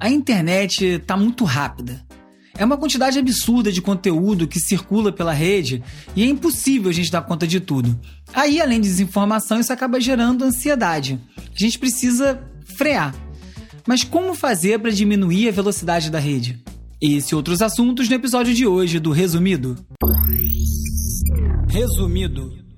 A internet está muito rápida. É uma quantidade absurda de conteúdo que circula pela rede e é impossível a gente dar conta de tudo. Aí, além de desinformação, isso acaba gerando ansiedade. A gente precisa frear. Mas como fazer para diminuir a velocidade da rede? Esse e outros assuntos no episódio de hoje do Resumido. Resumido.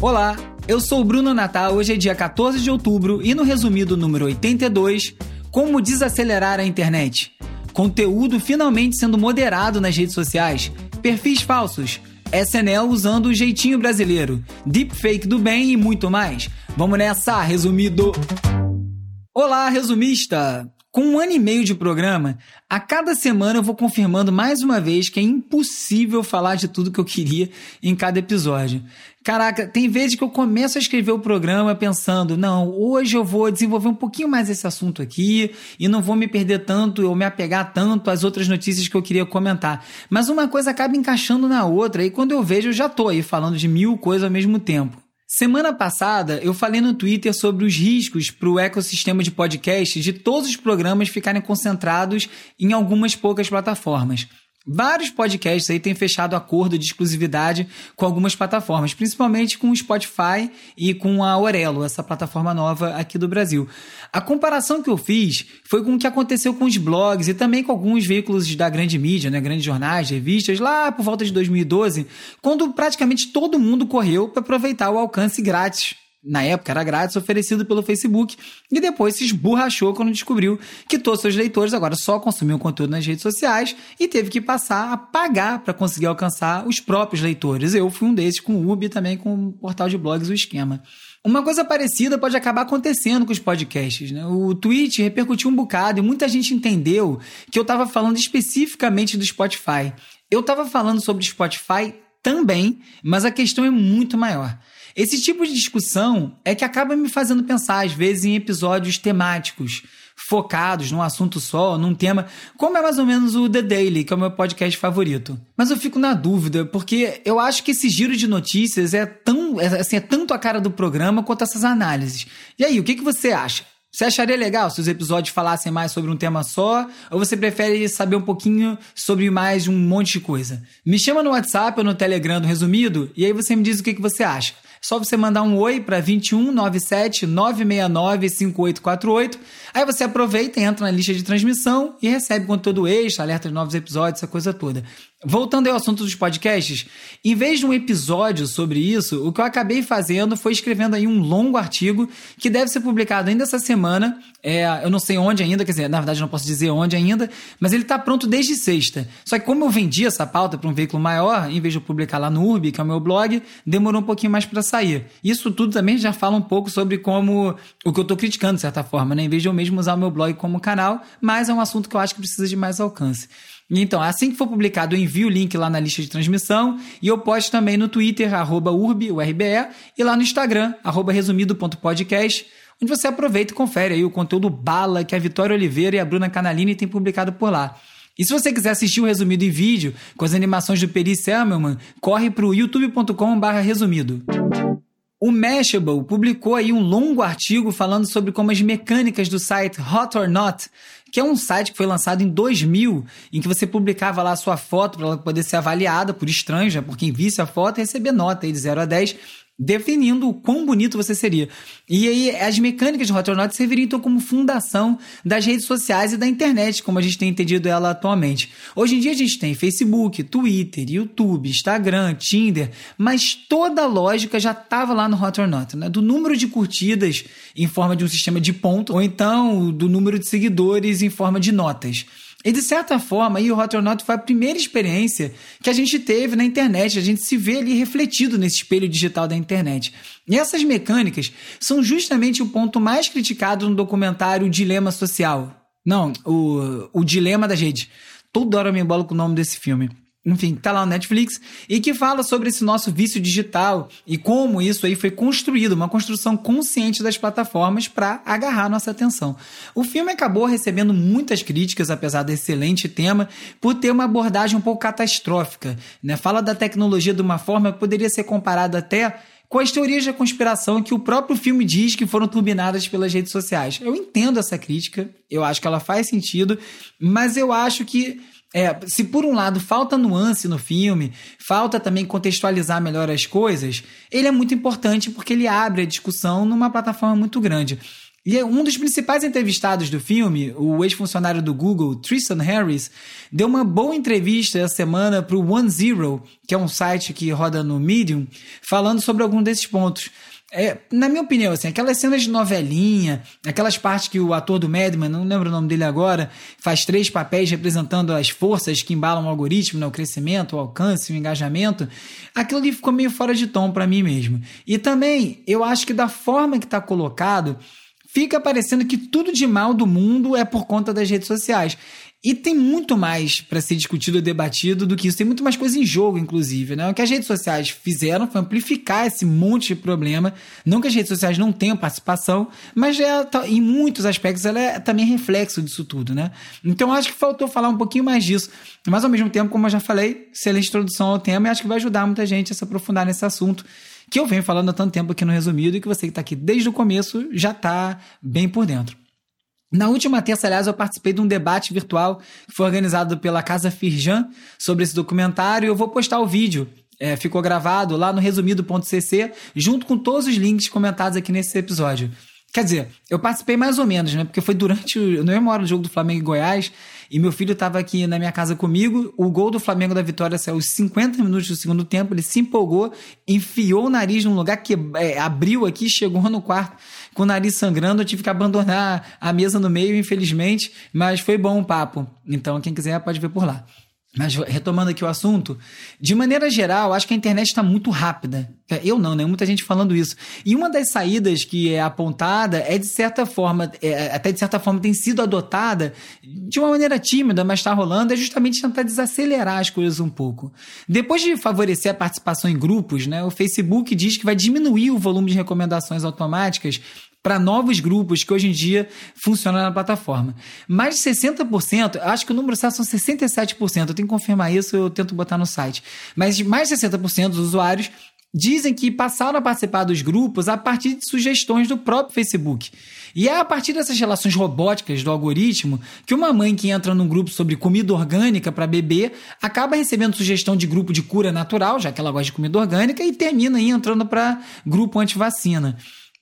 Olá, eu sou o Bruno Natal. Hoje é dia 14 de outubro e no resumido número 82, como desacelerar a internet. Conteúdo finalmente sendo moderado nas redes sociais, perfis falsos, SNL usando o jeitinho brasileiro, deepfake do bem e muito mais. Vamos nessa, resumido. Olá, resumista! Com um ano e meio de programa, a cada semana eu vou confirmando mais uma vez que é impossível falar de tudo que eu queria em cada episódio. Caraca, tem vezes que eu começo a escrever o programa pensando, não, hoje eu vou desenvolver um pouquinho mais esse assunto aqui e não vou me perder tanto ou me apegar tanto às outras notícias que eu queria comentar. Mas uma coisa acaba encaixando na outra e quando eu vejo eu já tô aí falando de mil coisas ao mesmo tempo. Semana passada eu falei no Twitter sobre os riscos para o ecossistema de podcast de todos os programas ficarem concentrados em algumas poucas plataformas. Vários podcasts aí têm fechado acordo de exclusividade com algumas plataformas, principalmente com o Spotify e com a Orelo, essa plataforma nova aqui do Brasil. A comparação que eu fiz foi com o que aconteceu com os blogs e também com alguns veículos da grande mídia, né, grandes jornais, revistas, lá por volta de 2012, quando praticamente todo mundo correu para aproveitar o alcance grátis na época era grátis, oferecido pelo Facebook, e depois se esborrachou quando descobriu que todos seus leitores agora só consumiam conteúdo nas redes sociais e teve que passar a pagar para conseguir alcançar os próprios leitores. Eu fui um desses com o Ubi também com o portal de blogs O Esquema. Uma coisa parecida pode acabar acontecendo com os podcasts. Né? O tweet repercutiu um bocado e muita gente entendeu que eu estava falando especificamente do Spotify. Eu estava falando sobre o Spotify também, mas a questão é muito maior. Esse tipo de discussão é que acaba me fazendo pensar, às vezes, em episódios temáticos, focados num assunto só, num tema, como é mais ou menos o The Daily, que é o meu podcast favorito. Mas eu fico na dúvida, porque eu acho que esse giro de notícias é tão, é, assim, é tanto a cara do programa quanto essas análises. E aí, o que, que você acha? Você acharia legal se os episódios falassem mais sobre um tema só? Ou você prefere saber um pouquinho sobre mais um monte de coisa? Me chama no WhatsApp ou no Telegram do Resumido e aí você me diz o que, que você acha. Só você mandar um oi para 21 97 969 5848. Aí você aproveita, entra na lista de transmissão e recebe conteúdo extra, alerta de novos episódios, essa coisa toda. Voltando ao assunto dos podcasts, em vez de um episódio sobre isso, o que eu acabei fazendo foi escrevendo aí um longo artigo que deve ser publicado ainda essa semana. É, eu não sei onde ainda, quer dizer, na verdade não posso dizer onde ainda, mas ele está pronto desde sexta. Só que como eu vendi essa pauta para um veículo maior, em vez de eu publicar lá no Urb, que é o meu blog, demorou um pouquinho mais para sair. Isso tudo também já fala um pouco sobre como o que eu estou criticando de certa forma, né? Em vez de eu mesmo usar o meu blog como canal, mas é um assunto que eu acho que precisa de mais alcance. Então, assim que for publicado, eu envio o link lá na lista de transmissão e eu posto também no Twitter, arroba urb, URBE, e lá no Instagram, arroba resumido.podcast, onde você aproveita e confere aí o conteúdo bala que a Vitória Oliveira e a Bruna Canalini têm publicado por lá. E se você quiser assistir o resumido em vídeo, com as animações do Peri Selmelman, corre para o youtube.com.br resumido. O Mashable publicou aí um longo artigo falando sobre como as mecânicas do site Hot or Not que é um site que foi lançado em 2000, em que você publicava lá a sua foto para ela poder ser avaliada por estranhos, né, por quem visse a foto e receber nota aí de 0 a 10 definindo o quão bonito você seria. E aí as mecânicas de Hot or Not serviriam então como fundação das redes sociais e da internet, como a gente tem entendido ela atualmente. Hoje em dia a gente tem Facebook, Twitter, YouTube, Instagram, Tinder, mas toda a lógica já estava lá no Hot or Not, né? Do número de curtidas em forma de um sistema de ponto, ou então do número de seguidores em forma de notas. E de certa forma, o Hot or Not foi a primeira experiência que a gente teve na internet. A gente se vê ali refletido nesse espelho digital da internet. E essas mecânicas são justamente o ponto mais criticado no documentário Dilema Social. Não, o, o Dilema da Rede. Toda hora eu me embolo com o nome desse filme. Enfim, tá lá no Netflix, e que fala sobre esse nosso vício digital e como isso aí foi construído, uma construção consciente das plataformas para agarrar nossa atenção. O filme acabou recebendo muitas críticas, apesar do excelente tema, por ter uma abordagem um pouco catastrófica. Né? Fala da tecnologia de uma forma que poderia ser comparada até com as teorias da conspiração que o próprio filme diz que foram turbinadas pelas redes sociais. Eu entendo essa crítica, eu acho que ela faz sentido, mas eu acho que é, se por um lado falta nuance no filme, falta também contextualizar melhor as coisas, ele é muito importante porque ele abre a discussão numa plataforma muito grande. E é um dos principais entrevistados do filme, o ex-funcionário do Google, Tristan Harris, deu uma boa entrevista essa semana para o One Zero, que é um site que roda no Medium, falando sobre algum desses pontos. É, na minha opinião, assim, aquelas cenas de novelinha, aquelas partes que o ator do Madman, não lembro o nome dele agora, faz três papéis representando as forças que embalam o algoritmo, né, o crescimento, o alcance, o engajamento, aquilo ali ficou meio fora de tom para mim mesmo. E também, eu acho que da forma que está colocado, fica parecendo que tudo de mal do mundo é por conta das redes sociais. E tem muito mais para ser discutido e debatido do que isso. Tem muito mais coisa em jogo, inclusive. Né? O que as redes sociais fizeram foi amplificar esse monte de problema. Não que as redes sociais não tenham participação, mas é, em muitos aspectos ela é também reflexo disso tudo. Né? Então acho que faltou falar um pouquinho mais disso. Mas ao mesmo tempo, como eu já falei, excelente introdução ao tema e acho que vai ajudar muita gente a se aprofundar nesse assunto que eu venho falando há tanto tempo aqui no resumido e que você que está aqui desde o começo já está bem por dentro. Na última terça, aliás, eu participei de um debate virtual que foi organizado pela Casa Firjan sobre esse documentário eu vou postar o vídeo. É, ficou gravado lá no resumido.cc, junto com todos os links comentados aqui nesse episódio. Quer dizer, eu participei mais ou menos, né? Porque foi durante o. Eu não hora do jogo do Flamengo e Goiás, e meu filho estava aqui na minha casa comigo. O gol do Flamengo da vitória saiu aos 50 minutos do segundo tempo. Ele se empolgou, enfiou o nariz num lugar que é, abriu aqui, chegou no quarto com o nariz sangrando. Eu tive que abandonar a mesa no meio, infelizmente, mas foi bom o papo. Então, quem quiser pode ver por lá. Mas retomando aqui o assunto, de maneira geral, acho que a internet está muito rápida. Eu não, né? Muita gente falando isso. E uma das saídas que é apontada é de certa forma, é, até de certa forma tem sido adotada de uma maneira tímida, mas está rolando, é justamente tentar desacelerar as coisas um pouco. Depois de favorecer a participação em grupos, né? O Facebook diz que vai diminuir o volume de recomendações automáticas para novos grupos que hoje em dia funcionam na plataforma. Mais de 60%, acho que o número certo são 67%, eu tenho que confirmar isso, eu tento botar no site. Mas mais de 60% dos usuários dizem que passaram a participar dos grupos a partir de sugestões do próprio Facebook. E é a partir dessas relações robóticas do algoritmo que uma mãe que entra num grupo sobre comida orgânica para beber acaba recebendo sugestão de grupo de cura natural, já que ela gosta de comida orgânica, e termina aí entrando para grupo anti-vacina.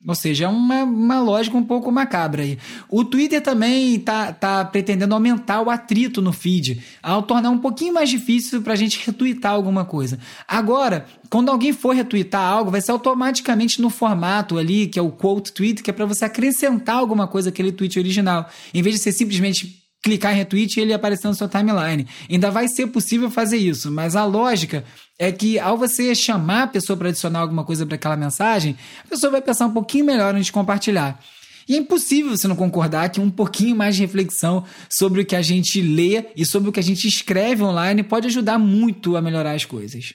Ou seja, é uma, uma lógica um pouco macabra aí. O Twitter também está tá pretendendo aumentar o atrito no feed, ao tornar um pouquinho mais difícil para a gente retweetar alguma coisa. Agora, quando alguém for retweetar algo, vai ser automaticamente no formato ali, que é o quote tweet, que é para você acrescentar alguma coisa àquele tweet original. Em vez de ser simplesmente clicar em retweet e ele aparecer na sua timeline. Ainda vai ser possível fazer isso, mas a lógica é que ao você chamar a pessoa para adicionar alguma coisa para aquela mensagem, a pessoa vai pensar um pouquinho melhor antes de compartilhar. E é impossível você não concordar que um pouquinho mais de reflexão sobre o que a gente lê e sobre o que a gente escreve online pode ajudar muito a melhorar as coisas.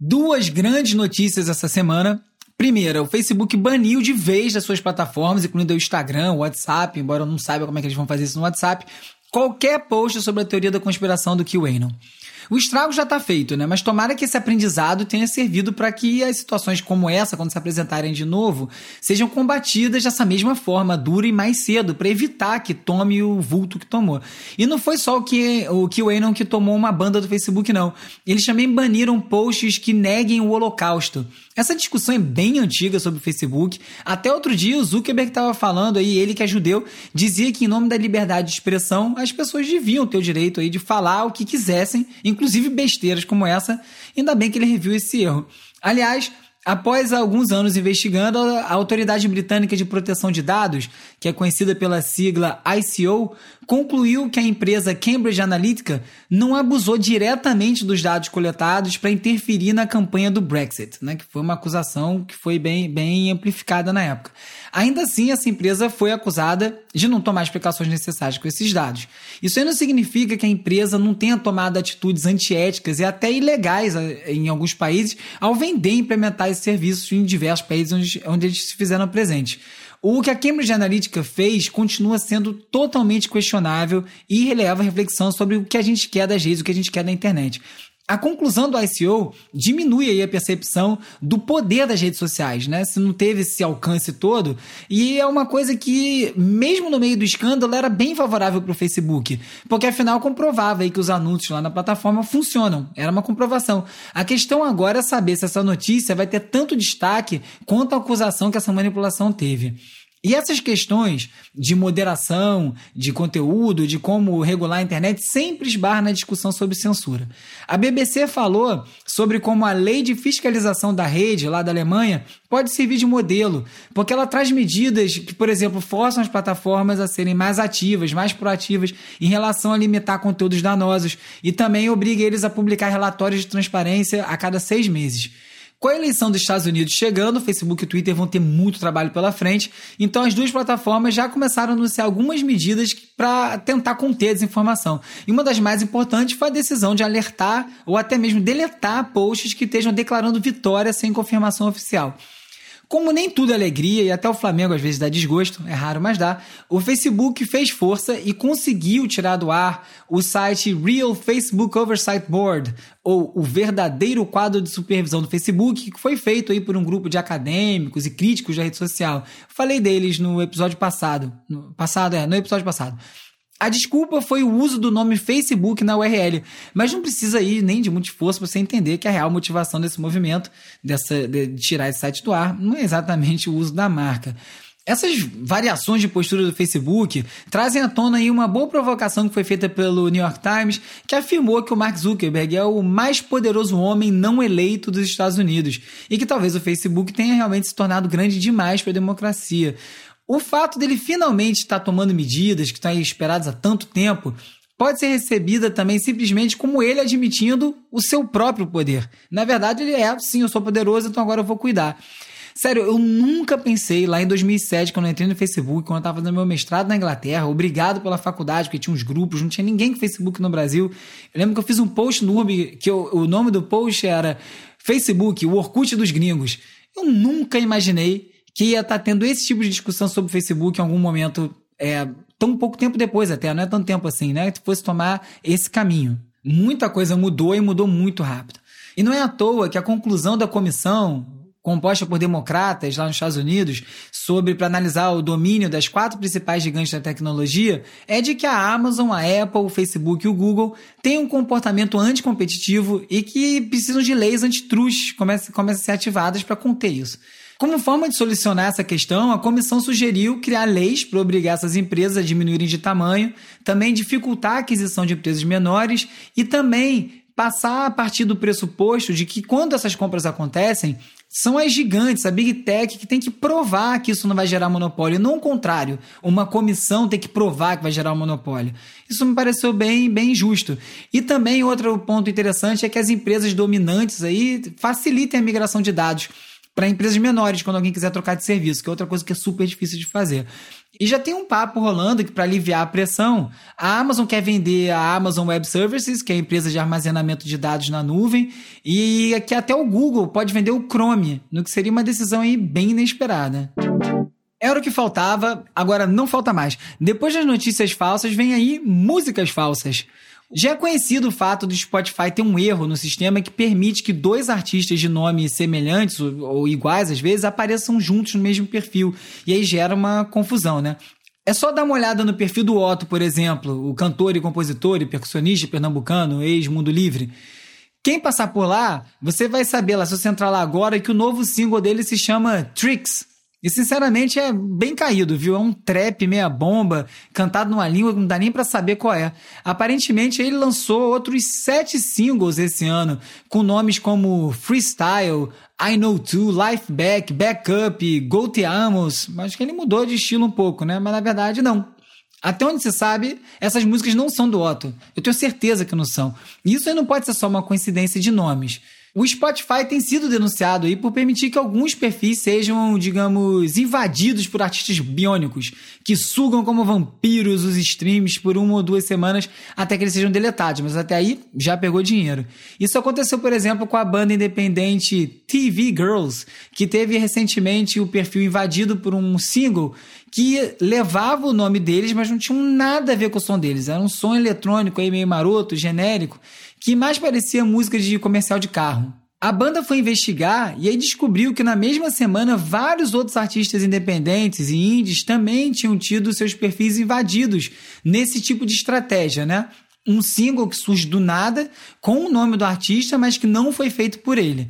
Duas grandes notícias essa semana. Primeira, o Facebook baniu de vez das suas plataformas, incluindo o Instagram, o WhatsApp, embora eu não saiba como é que eles vão fazer isso no WhatsApp, qualquer post sobre a teoria da conspiração do QAnon. O estrago já está feito, né? Mas tomara que esse aprendizado tenha servido para que as situações como essa, quando se apresentarem de novo, sejam combatidas dessa mesma forma, dura e mais cedo, para evitar que tome o vulto que tomou. E não foi só o que o QAnon que tomou uma banda do Facebook, não. Eles também baniram posts que neguem o Holocausto. Essa discussão é bem antiga sobre o Facebook. Até outro dia o Zuckerberg estava falando aí, ele que é judeu, dizia que em nome da liberdade de expressão as pessoas deviam ter o direito aí de falar o que quisessem, inclusive besteiras como essa. Ainda bem que ele reviu esse erro. Aliás, Após alguns anos investigando, a Autoridade Britânica de Proteção de Dados, que é conhecida pela sigla ICO, concluiu que a empresa Cambridge Analytica não abusou diretamente dos dados coletados para interferir na campanha do Brexit, né, que foi uma acusação que foi bem, bem amplificada na época. Ainda assim, essa empresa foi acusada de não tomar explicações necessárias com esses dados. Isso aí não significa que a empresa não tenha tomado atitudes antiéticas e até ilegais eh, em alguns países ao vender e implementar esses serviços em diversos países onde, onde eles se fizeram presentes. O que a Cambridge Analytica fez continua sendo totalmente questionável e releva a reflexão sobre o que a gente quer das redes, o que a gente quer da internet. A conclusão do ICO diminui aí a percepção do poder das redes sociais, né? Se não teve esse alcance todo. E é uma coisa que, mesmo no meio do escândalo, era bem favorável para o Facebook. Porque afinal comprovava aí que os anúncios lá na plataforma funcionam. Era uma comprovação. A questão agora é saber se essa notícia vai ter tanto destaque quanto a acusação que essa manipulação teve. E essas questões de moderação, de conteúdo, de como regular a internet, sempre esbarram na discussão sobre censura. A BBC falou sobre como a lei de fiscalização da rede, lá da Alemanha, pode servir de modelo, porque ela traz medidas que, por exemplo, forçam as plataformas a serem mais ativas, mais proativas em relação a limitar conteúdos danosos e também obriga eles a publicar relatórios de transparência a cada seis meses. Com a eleição dos Estados Unidos chegando, Facebook e Twitter vão ter muito trabalho pela frente, então as duas plataformas já começaram a anunciar algumas medidas para tentar conter a desinformação. E uma das mais importantes foi a decisão de alertar ou até mesmo deletar posts que estejam declarando vitória sem confirmação oficial. Como nem tudo é alegria e até o Flamengo às vezes dá desgosto, é raro, mas dá, o Facebook fez força e conseguiu tirar do ar o site Real Facebook Oversight Board, ou o verdadeiro quadro de supervisão do Facebook, que foi feito aí por um grupo de acadêmicos e críticos da rede social. Falei deles no episódio passado, no passado é, no episódio passado. A desculpa foi o uso do nome Facebook na URL, mas não precisa ir nem de muito esforço para você entender que a real motivação desse movimento, dessa, de tirar esse site do ar, não é exatamente o uso da marca. Essas variações de postura do Facebook trazem à tona aí uma boa provocação que foi feita pelo New York Times, que afirmou que o Mark Zuckerberg é o mais poderoso homem não eleito dos Estados Unidos e que talvez o Facebook tenha realmente se tornado grande demais para a democracia. O fato dele finalmente estar tomando medidas que estão esperadas há tanto tempo pode ser recebida também simplesmente como ele admitindo o seu próprio poder. Na verdade, ele é, sim, eu sou poderoso, então agora eu vou cuidar. Sério, eu nunca pensei lá em 2007, quando eu entrei no Facebook, quando eu estava fazendo meu mestrado na Inglaterra, obrigado pela faculdade, porque tinha uns grupos, não tinha ninguém com Facebook no Brasil. Eu lembro que eu fiz um post no Urb, que eu, o nome do post era Facebook, o Orkut dos gringos. Eu nunca imaginei que ia estar tá tendo esse tipo de discussão sobre o Facebook em algum momento, é, tão pouco tempo depois até, não é tanto tempo assim, né? Que fosse tomar esse caminho. Muita coisa mudou e mudou muito rápido. E não é à toa que a conclusão da comissão, composta por democratas lá nos Estados Unidos, sobre para analisar o domínio das quatro principais gigantes da tecnologia, é de que a Amazon, a Apple, o Facebook e o Google têm um comportamento anticompetitivo e que precisam de leis antitrust comecem, comecem a ser ativadas para conter isso. Como forma de solucionar essa questão, a comissão sugeriu criar leis para obrigar essas empresas a diminuírem de tamanho, também dificultar a aquisição de empresas menores e também passar a partir do pressuposto de que quando essas compras acontecem, são as gigantes, a Big Tech, que tem que provar que isso não vai gerar monopólio, não o contrário. Uma comissão tem que provar que vai gerar um monopólio. Isso me pareceu bem, bem justo. E também outro ponto interessante é que as empresas dominantes aí facilitem a migração de dados para empresas menores, quando alguém quiser trocar de serviço, que é outra coisa que é super difícil de fazer. E já tem um papo rolando que, para aliviar a pressão, a Amazon quer vender a Amazon Web Services, que é a empresa de armazenamento de dados na nuvem, e que até o Google pode vender o Chrome, no que seria uma decisão aí bem inesperada. Era o que faltava, agora não falta mais. Depois das notícias falsas, vem aí músicas falsas. Já é conhecido o fato do Spotify ter um erro no sistema que permite que dois artistas de nome semelhantes ou, ou iguais, às vezes, apareçam juntos no mesmo perfil. E aí gera uma confusão, né? É só dar uma olhada no perfil do Otto, por exemplo, o cantor e compositor e percussionista pernambucano, ex-Mundo Livre. Quem passar por lá, você vai saber lá, se você entrar lá agora, que o novo single dele se chama Tricks. E sinceramente é bem caído, viu? É um trap meia bomba, cantado numa língua que não dá nem para saber qual é. Aparentemente ele lançou outros sete singles esse ano, com nomes como Freestyle, I Know Too, Life Back, Backup, Go Te Amos. Acho que ele mudou de estilo um pouco, né? Mas na verdade não. Até onde se sabe, essas músicas não são do Otto. Eu tenho certeza que não são. E isso aí não pode ser só uma coincidência de nomes. O Spotify tem sido denunciado aí por permitir que alguns perfis sejam, digamos, invadidos por artistas biônicos, que sugam como vampiros os streams por uma ou duas semanas até que eles sejam deletados, mas até aí já pegou dinheiro. Isso aconteceu, por exemplo, com a banda independente TV Girls, que teve recentemente o perfil invadido por um single que levava o nome deles, mas não tinha nada a ver com o som deles. Era um som eletrônico aí meio maroto, genérico que mais parecia música de comercial de carro. A banda foi investigar e aí descobriu que na mesma semana vários outros artistas independentes e indies também tinham tido seus perfis invadidos nesse tipo de estratégia, né? Um single que surge do nada com o nome do artista, mas que não foi feito por ele.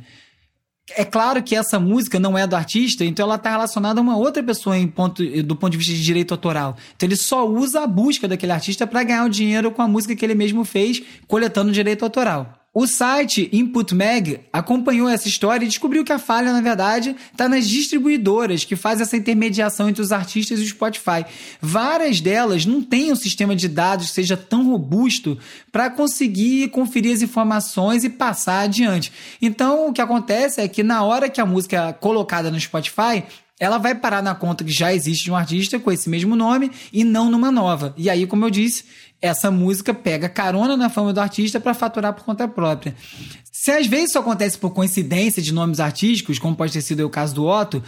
É claro que essa música não é do artista, então ela está relacionada a uma outra pessoa ponto, do ponto de vista de direito autoral. Então ele só usa a busca daquele artista para ganhar o dinheiro com a música que ele mesmo fez, coletando direito autoral. O site Input Mag acompanhou essa história e descobriu que a falha, na verdade, está nas distribuidoras que fazem essa intermediação entre os artistas e o Spotify. Várias delas não têm um sistema de dados que seja tão robusto para conseguir conferir as informações e passar adiante. Então, o que acontece é que na hora que a música é colocada no Spotify, ela vai parar na conta que já existe de um artista com esse mesmo nome e não numa nova. E aí, como eu disse, essa música pega carona na fama do artista para faturar por conta própria. Se às vezes isso acontece por coincidência de nomes artísticos, como pode ter sido o caso do Otto,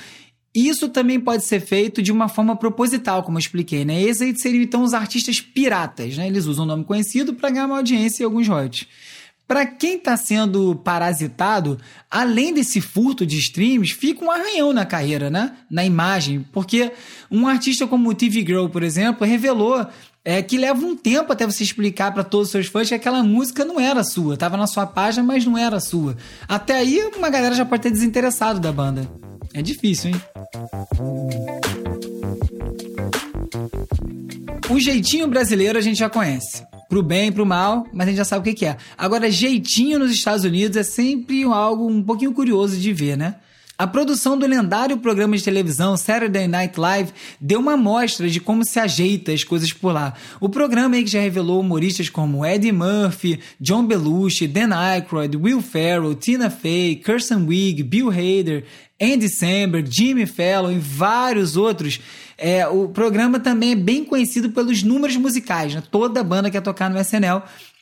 isso também pode ser feito de uma forma proposital, como eu expliquei, né? Esses seriam então os artistas piratas, né? Eles usam um nome conhecido para ganhar uma audiência e alguns royalties. Para quem está sendo parasitado, além desse furto de streams, fica um arranhão na carreira, né? Na imagem, porque um artista como o TV Girl, por exemplo, revelou é, que leva um tempo até você explicar para todos os seus fãs que aquela música não era sua, estava na sua página, mas não era sua. Até aí, uma galera já pode ter desinteressado da banda. É difícil, hein? O jeitinho brasileiro a gente já conhece pro bem pro mal, mas a gente já sabe o que, que é. Agora, jeitinho nos Estados Unidos é sempre algo um pouquinho curioso de ver, né? A produção do lendário programa de televisão Saturday Night Live deu uma amostra de como se ajeita as coisas por lá. O programa aí que já revelou humoristas como Eddie Murphy, John Belushi, Dan Aykroyd, Will Ferrell, Tina Fey, Kirsten Wiig, Bill Hader, Andy Samberg, Jimmy Fallon e vários outros. É, o programa também é bem conhecido pelos números musicais, né? Toda banda quer tocar no SNL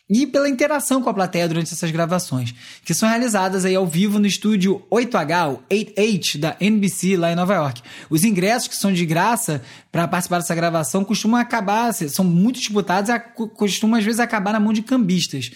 e pela interação com a plateia durante essas gravações, que são realizadas aí ao vivo no estúdio 8H, o 8H da NBC lá em Nova York. Os ingressos que são de graça para participar dessa gravação costumam acabar, são muito disputados, costumam às vezes acabar na mão de cambistas.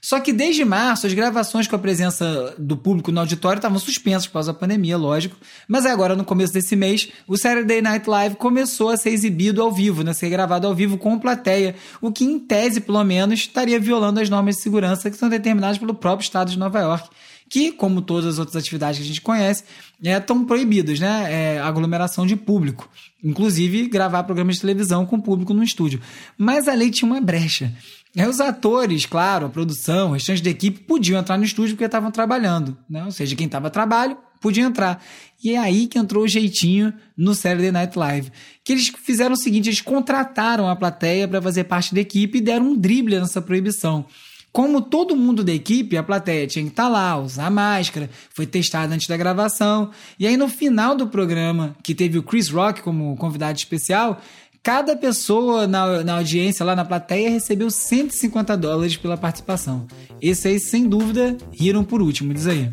Só que desde março, as gravações com a presença do público no auditório estavam suspensas por causa da pandemia, lógico. Mas agora, no começo desse mês, o Saturday Night Live começou a ser exibido ao vivo, né? ser gravado ao vivo com plateia, o que, em tese, pelo menos, estaria violando as normas de segurança que são determinadas pelo próprio Estado de Nova York que, como todas as outras atividades que a gente conhece, estão é, proibidas, né? É, aglomeração de público. Inclusive, gravar programas de televisão com público no estúdio. Mas a lei tinha uma brecha. Aí os atores, claro, a produção, o restante da equipe podiam entrar no estúdio porque estavam trabalhando, né? Ou seja, quem estava a trabalho podia entrar. E é aí que entrou o jeitinho no Saturday Night Live. Que eles fizeram o seguinte, eles contrataram a plateia para fazer parte da equipe e deram um drible nessa proibição. Como todo mundo da equipe, a plateia tinha que estar tá lá, usar máscara, foi testada antes da gravação. E aí no final do programa, que teve o Chris Rock como convidado especial, Cada pessoa na, na audiência, lá na plateia, recebeu 150 dólares pela participação. Esses aí, sem dúvida, riram por último, diz aí.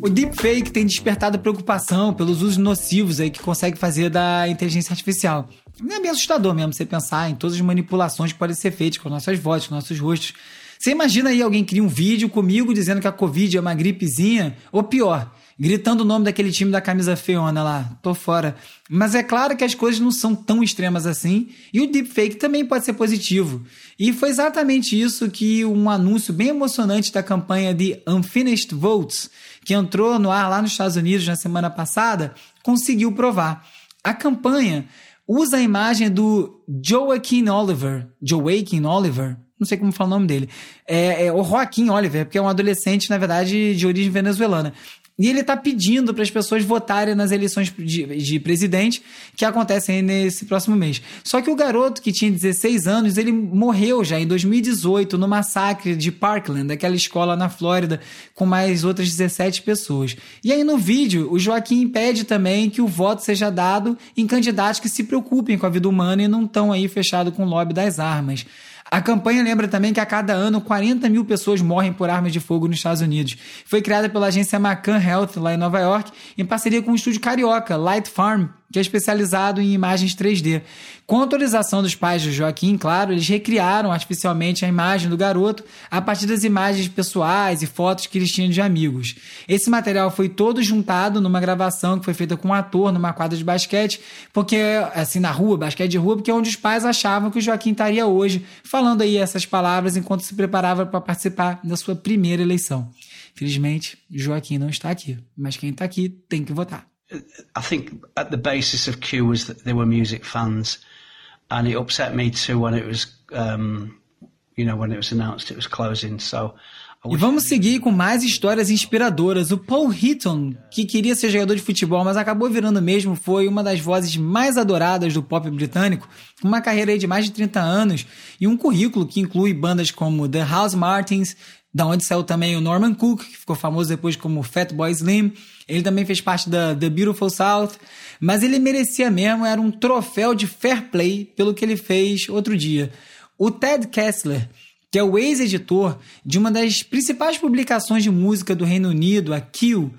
O deepfake tem despertado preocupação pelos usos nocivos aí que consegue fazer da inteligência artificial. É bem assustador mesmo você pensar em todas as manipulações que podem ser feitas com nossas vozes, com nossos rostos. Você imagina aí alguém cria um vídeo comigo dizendo que a Covid é uma gripezinha, ou pior, gritando o nome daquele time da camisa feona lá. Tô fora. Mas é claro que as coisas não são tão extremas assim, e o deepfake também pode ser positivo. E foi exatamente isso que um anúncio bem emocionante da campanha de Unfinished Votes, que entrou no ar lá nos Estados Unidos na semana passada, conseguiu provar. A campanha usa a imagem do Joaquin Oliver, Joaquin Oliver, não sei como falar o nome dele, é, é o Joaquim Oliver, porque é um adolescente, na verdade, de origem venezuelana. E ele está pedindo para as pessoas votarem nas eleições de, de, presidente que acontecem nesse próximo mês. Só que o garoto que tinha 16 anos, ele morreu já em 2018 no massacre de Parkland, aquela escola na Flórida, com mais outras 17 pessoas. E aí no vídeo, o Joaquim pede também que o voto seja dado em candidatos que se preocupem com a vida humana e não estão aí fechados com o lobby das armas. A campanha lembra também que a cada ano 40 mil pessoas morrem por armas de fogo nos Estados Unidos. Foi criada pela agência McCann Health, lá em Nova York, em parceria com o estúdio carioca Light Farm, que é especializado em imagens 3D. Com autorização dos pais de Joaquim, claro, eles recriaram artificialmente a imagem do garoto a partir das imagens pessoais e fotos que eles tinham de amigos. Esse material foi todo juntado numa gravação que foi feita com um ator numa quadra de basquete, porque assim na rua, basquete de rua, porque é onde os pais achavam que o Joaquim estaria hoje, falando aí essas palavras enquanto se preparava para participar da sua primeira eleição. Felizmente, Joaquim não está aqui, mas quem está aqui tem que votar. I think at the basis of Q was that they were music fans, and it upset me too when it was, um, you know, when it was announced it was closing. So. E vamos seguir com mais histórias inspiradoras. O Paul Hitton, que queria ser jogador de futebol, mas acabou virando mesmo, foi uma das vozes mais adoradas do pop britânico, com uma carreira de mais de 30 anos e um currículo que inclui bandas como The House Martins, da onde saiu também o Norman Cook, que ficou famoso depois como Fatboy Slim. Ele também fez parte da The Beautiful South, mas ele merecia mesmo, era um troféu de fair play pelo que ele fez outro dia. O Ted Kessler, que é o ex-editor de uma das principais publicações de música do Reino Unido, a Q,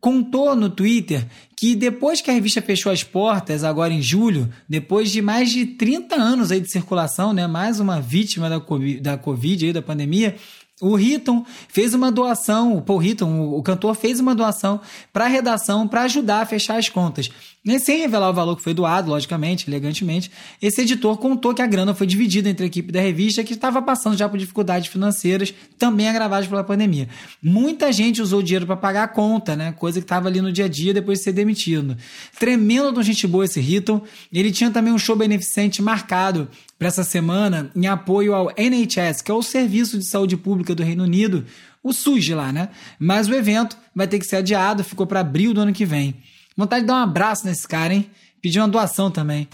contou no Twitter que depois que a revista fechou as portas, agora em julho, depois de mais de 30 anos aí de circulação, né, mais uma vítima da COVID, da, COVID aí, da pandemia, o Hitton fez uma doação, o Paul Hitton, o, cantor, fez uma doação para a redação para ajudar a fechar as contas. E sem revelar o valor que foi doado, logicamente, elegantemente, esse editor contou que a grana foi dividida entre a equipe da revista que estava passando já por dificuldades financeiras, também agravadas pela pandemia. Muita gente usou dinheiro para pagar a conta, né? Coisa que estava ali no dia a dia depois de ser demitido. Tremendo de gente boa esse Hitton. Ele tinha também um show beneficente marcado para essa semana em apoio ao NHS, que é o Serviço de Saúde Pública do Reino Unido, o SUS lá, né? Mas o evento vai ter que ser adiado, ficou para abril do ano que vem. Vontade de dar um abraço nesse cara, hein? Pedir uma doação também.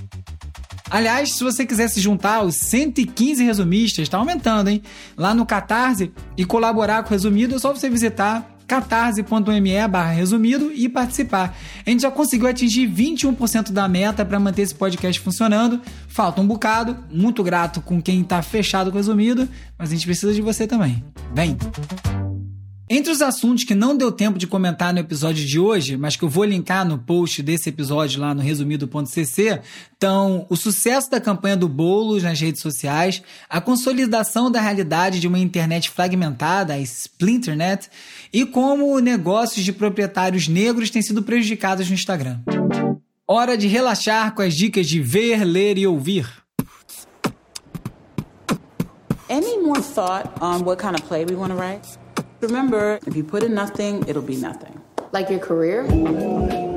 Aliás, se você quiser se juntar aos 115 resumistas, está aumentando, hein? Lá no Catarse e colaborar com o resumido, é só você visitar catarse.me barra resumido e participar. A gente já conseguiu atingir 21% da meta para manter esse podcast funcionando. Falta um bocado, muito grato com quem está fechado com o resumido, mas a gente precisa de você também. Vem! Entre os assuntos que não deu tempo de comentar no episódio de hoje, mas que eu vou linkar no post desse episódio lá no resumido.cc, estão o sucesso da campanha do Boulos nas redes sociais, a consolidação da realidade de uma internet fragmentada, a Splinternet, e como negócios de proprietários negros têm sido prejudicados no Instagram. Hora de relaxar com as dicas de ver, ler e ouvir. Any more thought on what kind of play we want to write? Remember, if you put in nothing, it'll be nothing. Like your career?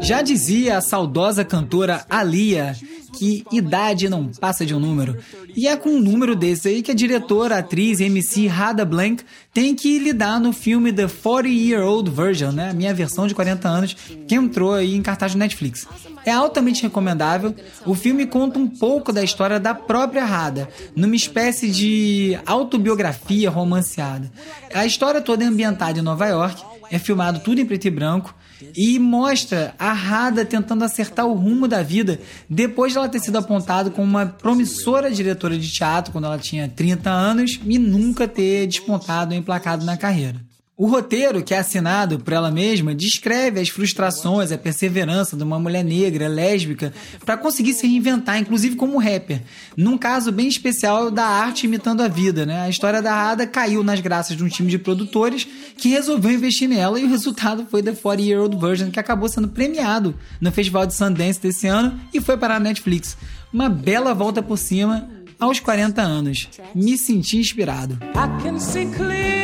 Já dizia a saudosa cantora Alia que idade não passa de um número. E é com um número desse aí que a diretora, atriz e MC Rada Blank tem que lidar no filme The 40 Year Old Version, né? A minha versão de 40 anos, que entrou aí em cartaz do Netflix. É altamente recomendável. O filme conta um pouco da história da própria Rada, numa espécie de autobiografia romanceada. A história toda é ambientada em Nova York, é filmado tudo em preto e branco e mostra a Rada tentando acertar o rumo da vida depois de ela ter sido apontada como uma promissora diretora de teatro quando ela tinha 30 anos e nunca ter despontado ou emplacado na carreira. O roteiro, que é assinado por ela mesma, descreve as frustrações, a perseverança de uma mulher negra, lésbica, para conseguir se reinventar, inclusive como rapper. Num caso bem especial da arte imitando a vida, né? A história da Ada caiu nas graças de um time de produtores que resolveu investir nela e o resultado foi The 40 Year Old Version, que acabou sendo premiado no Festival de Sundance desse ano e foi para a Netflix. Uma bela volta por cima aos 40 anos. Me senti inspirado. I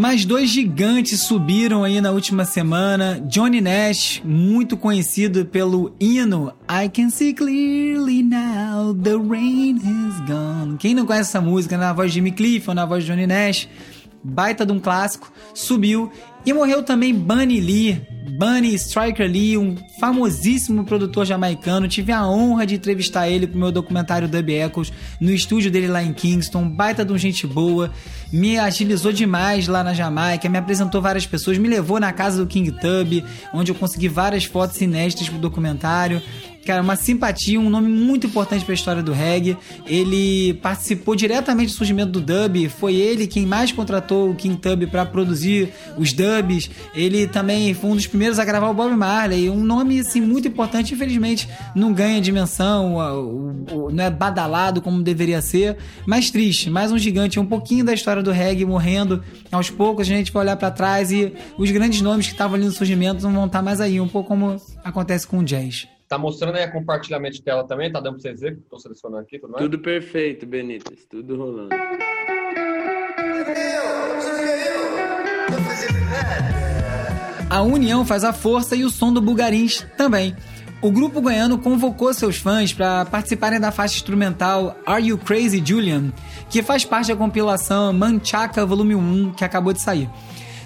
Mais dois gigantes subiram aí na última semana. Johnny Nash, muito conhecido pelo hino I Can See Clearly Now, The Rain Is Gone. Quem não conhece essa música, na voz de Jimmy Cliff ou na voz de Johnny Nash, baita de um clássico, subiu. E morreu também Bunny Lee, Bunny Striker Lee, um famosíssimo produtor jamaicano. Tive a honra de entrevistar ele pro meu documentário Dub Echoes no estúdio dele lá em Kingston. Baita de um gente boa, me agilizou demais lá na Jamaica, me apresentou várias pessoas, me levou na casa do King Tub, onde eu consegui várias fotos inéditas pro documentário. Cara, uma simpatia, um nome muito importante para a história do reggae. Ele participou diretamente do surgimento do dub, foi ele quem mais contratou o King Tub para produzir os dubs. Ele também foi um dos primeiros a gravar o Bob Marley, um nome assim muito importante, infelizmente não ganha dimensão, não é badalado como deveria ser, mas triste, mais um gigante, um pouquinho da história do reggae morrendo. Aos poucos a gente vai olhar para trás e os grandes nomes que estavam ali no surgimento não vão estar mais aí, um pouco como acontece com o jazz. Tá mostrando aí a compartilhamento de tela também? Tá dando pra vocês ver? Tô selecionando aqui, tudo mais? Tudo perfeito, Benítez. Tudo rolando. A união faz a força e o som do Bugarins também. O grupo goiano convocou seus fãs para participarem da faixa instrumental Are You Crazy Julian, que faz parte da compilação Manchaca Volume 1, que acabou de sair.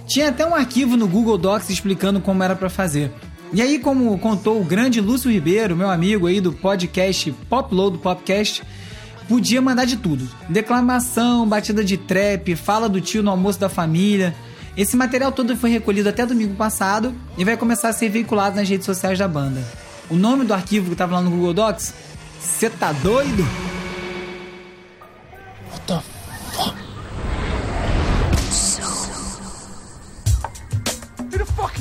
Tinha até um arquivo no Google Docs explicando como era para fazer. E aí, como contou o grande Lúcio Ribeiro, meu amigo aí do podcast Popload Podcast, podia mandar de tudo. Declamação, batida de trap, fala do tio no almoço da família. Esse material todo foi recolhido até domingo passado e vai começar a ser veiculado nas redes sociais da banda. O nome do arquivo que tava lá no Google Docs? Você tá doido?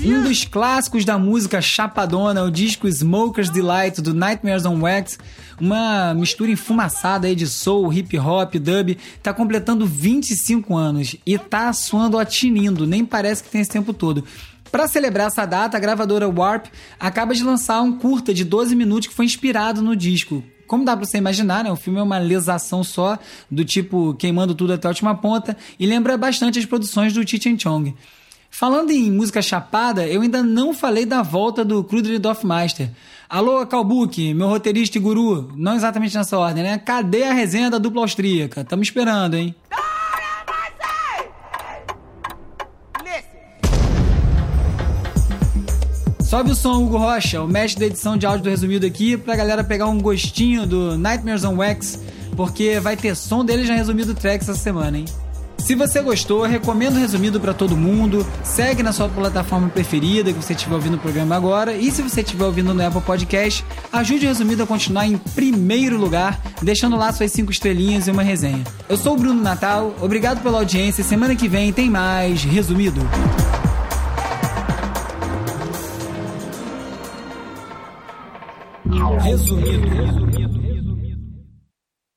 Um dos clássicos da música chapadona, o disco Smoker's Delight do Nightmares on Wax, uma mistura enfumaçada aí de soul, hip hop, dub, tá completando 25 anos e tá suando a tinindo, nem parece que tem esse tempo todo. Para celebrar essa data, a gravadora Warp acaba de lançar um curta de 12 minutos que foi inspirado no disco. Como dá pra você imaginar, né? O filme é uma lesação só, do tipo queimando tudo até a última ponta, e lembra bastante as produções do Cheech Chong. Falando em música chapada, eu ainda não falei da volta do Crudely Master. Alô, Calbuque, meu roteirista e guru, não exatamente nessa ordem, né? Cadê a resenha da dupla austríaca? Tamo esperando, hein? Sobe o som, Hugo Rocha, o mestre da edição de áudio do resumido aqui, pra galera pegar um gostinho do Nightmares on Wax, porque vai ter som dele já resumido tracks essa semana, hein? Se você gostou, recomendo o resumido para todo mundo. Segue na sua plataforma preferida que você estiver ouvindo o programa agora. E se você estiver ouvindo no Apple Podcast, ajude o resumido a continuar em primeiro lugar, deixando lá suas cinco estrelinhas e uma resenha. Eu sou o Bruno Natal, obrigado pela audiência. Semana que vem tem mais resumido. Resumido. resumido.